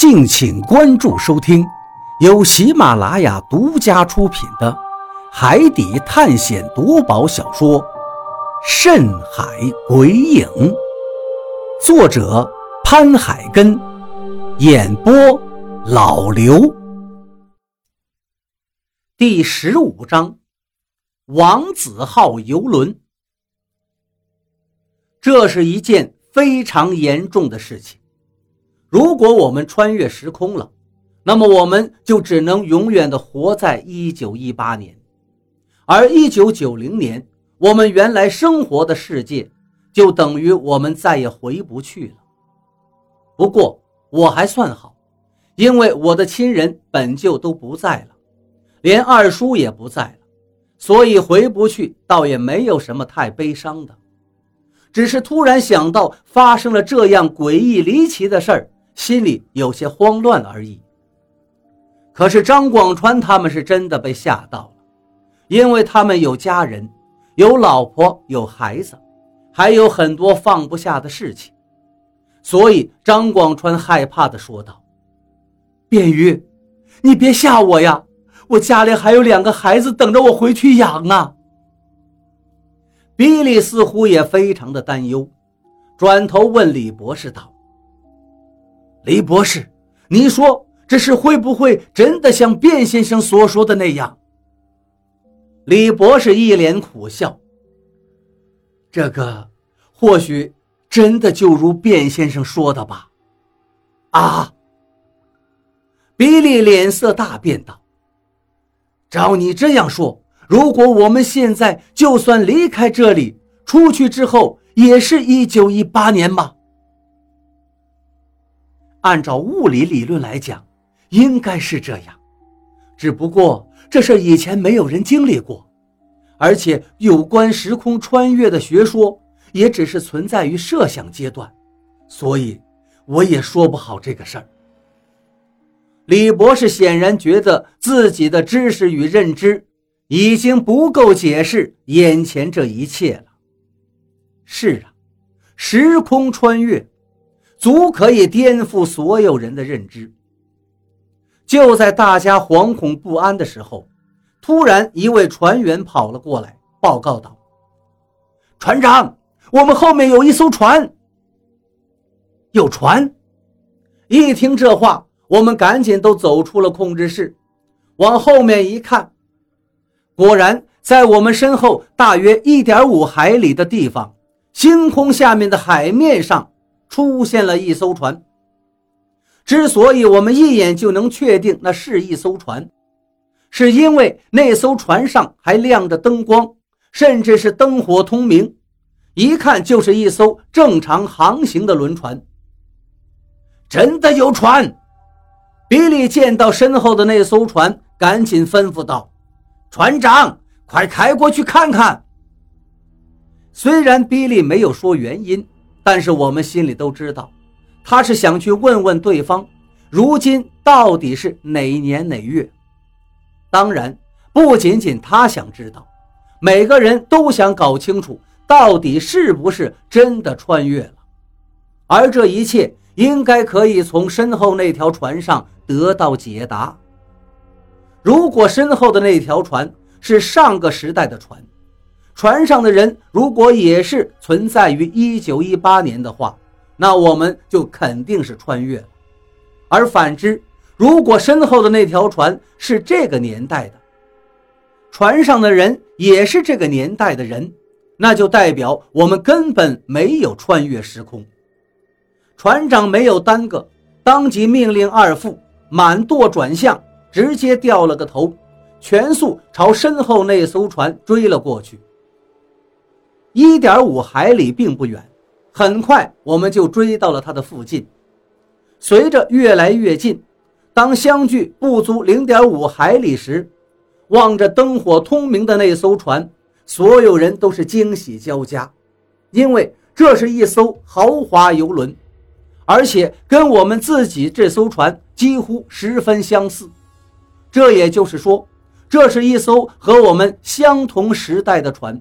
敬请关注收听，由喜马拉雅独家出品的《海底探险夺宝小说》《深海鬼影》，作者潘海根，演播老刘。第十五章，王子号游轮。这是一件非常严重的事情。如果我们穿越时空了，那么我们就只能永远的活在1918年，而1990年我们原来生活的世界，就等于我们再也回不去了。不过我还算好，因为我的亲人本就都不在了，连二叔也不在了，所以回不去倒也没有什么太悲伤的，只是突然想到发生了这样诡异离奇的事儿。心里有些慌乱而已。可是张广川他们是真的被吓到了，因为他们有家人，有老婆，有孩子，还有很多放不下的事情，所以张广川害怕地说道：“便于，你别吓我呀，我家里还有两个孩子等着我回去养啊。”比利似乎也非常的担忧，转头问李博士道。李博士，你说这事会不会真的像卞先生所说的那样？李博士一脸苦笑。这个或许真的就如卞先生说的吧？啊！比利脸色大变道：“照你这样说，如果我们现在就算离开这里，出去之后也是一九一八年吗？”按照物理理论来讲，应该是这样，只不过这事以前没有人经历过，而且有关时空穿越的学说也只是存在于设想阶段，所以我也说不好这个事儿。李博士显然觉得自己的知识与认知已经不够解释眼前这一切了。是啊，时空穿越。足可以颠覆所有人的认知。就在大家惶恐不安的时候，突然一位船员跑了过来，报告道：“船长，我们后面有一艘船。”有船！一听这话，我们赶紧都走出了控制室，往后面一看，果然在我们身后大约一点五海里的地方，星空下面的海面上。出现了一艘船。之所以我们一眼就能确定那是一艘船，是因为那艘船上还亮着灯光，甚至是灯火通明，一看就是一艘正常航行的轮船。真的有船！比利见到身后的那艘船，赶紧吩咐道：“船长，快开过去看看。”虽然比利没有说原因。但是我们心里都知道，他是想去问问对方，如今到底是哪年哪月。当然，不仅仅他想知道，每个人都想搞清楚到底是不是真的穿越了。而这一切应该可以从身后那条船上得到解答。如果身后的那条船是上个时代的船，船上的人如果也是存在于一九一八年的话，那我们就肯定是穿越了；而反之，如果身后的那条船是这个年代的，船上的人也是这个年代的人，那就代表我们根本没有穿越时空。船长没有耽搁，当即命令二副满舵转向，直接掉了个头，全速朝身后那艘船追了过去。一点五海里并不远，很快我们就追到了它的附近。随着越来越近，当相距不足零点五海里时，望着灯火通明的那艘船，所有人都是惊喜交加，因为这是一艘豪华游轮，而且跟我们自己这艘船几乎十分相似。这也就是说，这是一艘和我们相同时代的船。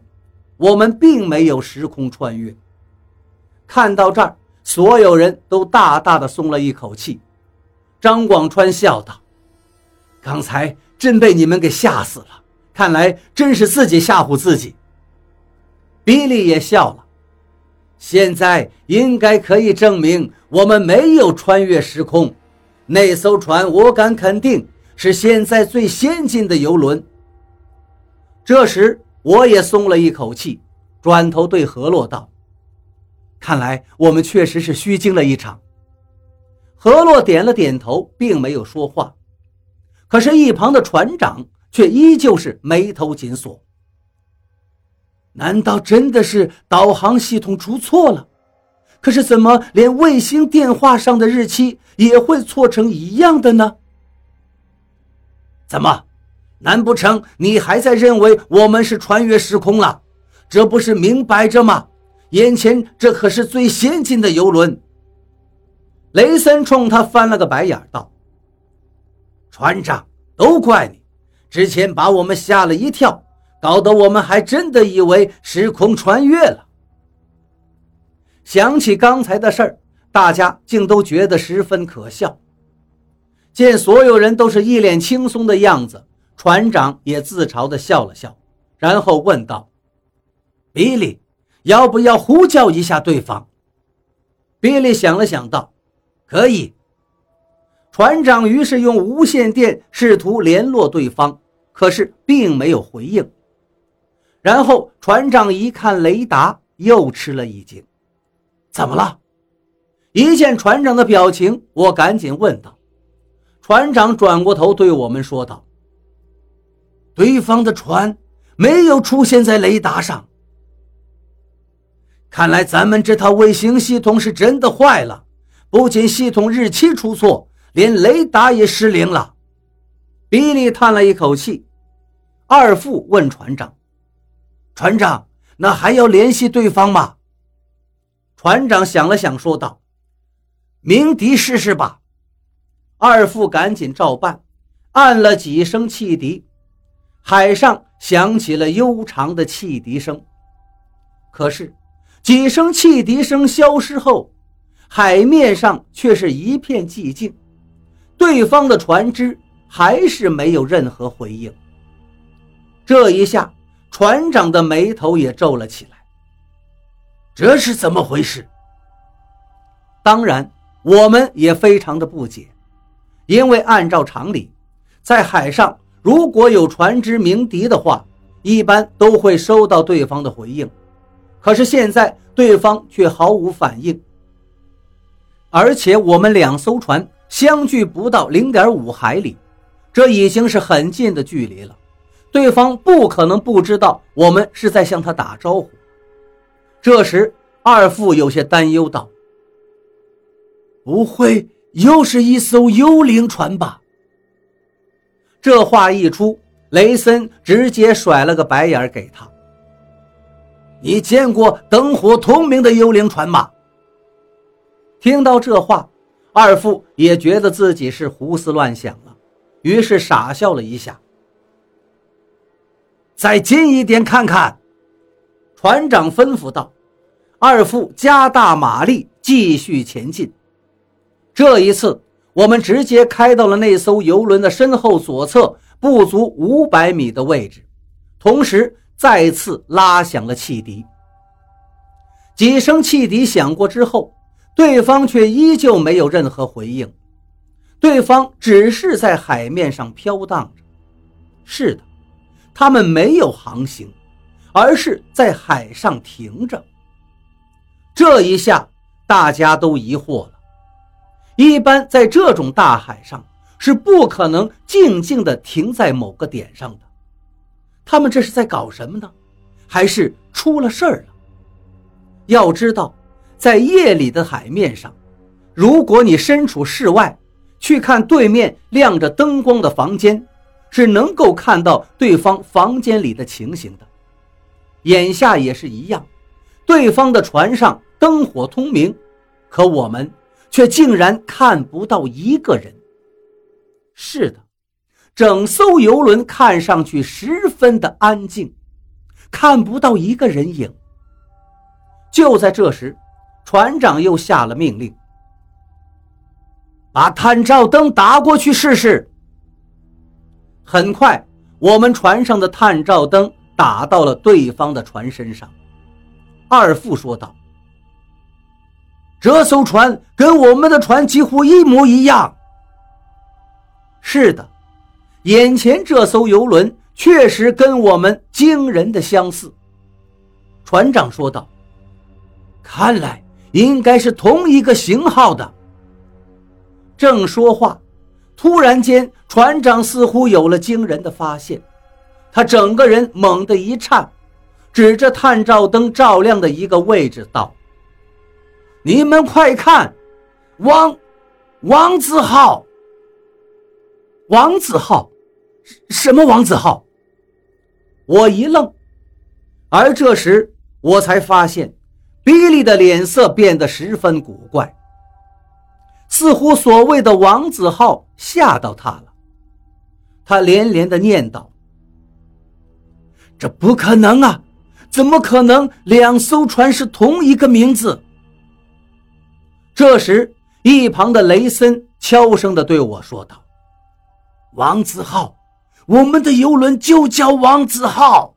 我们并没有时空穿越。看到这儿，所有人都大大的松了一口气。张广川笑道：“刚才真被你们给吓死了，看来真是自己吓唬自己。”比利也笑了。现在应该可以证明我们没有穿越时空。那艘船，我敢肯定是现在最先进的游轮。这时，我也松了一口气，转头对何洛道：“看来我们确实是虚惊了一场。”何洛点了点头，并没有说话。可是，一旁的船长却依旧是眉头紧锁。难道真的是导航系统出错了？可是怎么连卫星电话上的日期也会错成一样的呢？怎么，难不成你还在认为我们是穿越时空了？这不是明摆着吗？眼前这可是最先进的游轮。雷森冲他翻了个白眼，道：“船长，都怪你，之前把我们吓了一跳，搞得我们还真的以为时空穿越了。”想起刚才的事儿，大家竟都觉得十分可笑。见所有人都是一脸轻松的样子，船长也自嘲地笑了笑，然后问道：“比利，要不要呼叫一下对方？”比利想了想，道：“可以。”船长于是用无线电试图联络对方，可是并没有回应。然后船长一看雷达，又吃了一惊。怎么了？一见船长的表情，我赶紧问道。船长转过头对我们说道：“对方的船没有出现在雷达上，看来咱们这套卫星系统是真的坏了。不仅系统日期出错，连雷达也失灵了。”比利叹了一口气。二副问船长：“船长，那还要联系对方吗？”船长想了想，说道：“鸣笛试试吧。”二副赶紧照办，按了几声汽笛，海上响起了悠长的汽笛声。可是，几声汽笛声消失后，海面上却是一片寂静，对方的船只还是没有任何回应。这一下，船长的眉头也皱了起来。这是怎么回事？当然，我们也非常的不解，因为按照常理，在海上如果有船只鸣笛的话，一般都会收到对方的回应。可是现在对方却毫无反应，而且我们两艘船相距不到零点五海里，这已经是很近的距离了。对方不可能不知道我们是在向他打招呼。这时，二副有些担忧道：“不会又是一艘幽灵船吧？”这话一出，雷森直接甩了个白眼给他：“你见过灯火通明的幽灵船吗？”听到这话，二副也觉得自己是胡思乱想了，于是傻笑了一下：“再近一点看看。”船长吩咐道：“二副加大马力，继续前进。这一次，我们直接开到了那艘游轮的身后左侧不足五百米的位置，同时再次拉响了汽笛。几声汽笛响过之后，对方却依旧没有任何回应，对方只是在海面上飘荡着。是的，他们没有航行。而是在海上停着。这一下，大家都疑惑了。一般在这种大海上，是不可能静静地停在某个点上的。他们这是在搞什么呢？还是出了事儿了？要知道，在夜里的海面上，如果你身处室外，去看对面亮着灯光的房间，是能够看到对方房间里的情形的。眼下也是一样，对方的船上灯火通明，可我们却竟然看不到一个人。是的，整艘游轮看上去十分的安静，看不到一个人影。就在这时，船长又下了命令：“把探照灯打过去试试。很快，我们船上的探照灯打到了对方的船身上。二副说道：“这艘船跟我们的船几乎一模一样。”是的，眼前这艘游轮确实跟我们惊人的相似。船长说道：“看来应该是同一个型号的。”正说话，突然间，船长似乎有了惊人的发现，他整个人猛地一颤，指着探照灯照亮的一个位置道：“你们快看，王，王子号。”王子浩，什么王子浩？我一愣，而这时我才发现，比利的脸色变得十分古怪，似乎所谓的王子浩吓到他了。他连连的念叨：“这不可能啊！怎么可能两艘船是同一个名字？”这时，一旁的雷森悄声的对我说道。王子浩，我们的游轮就叫王子浩。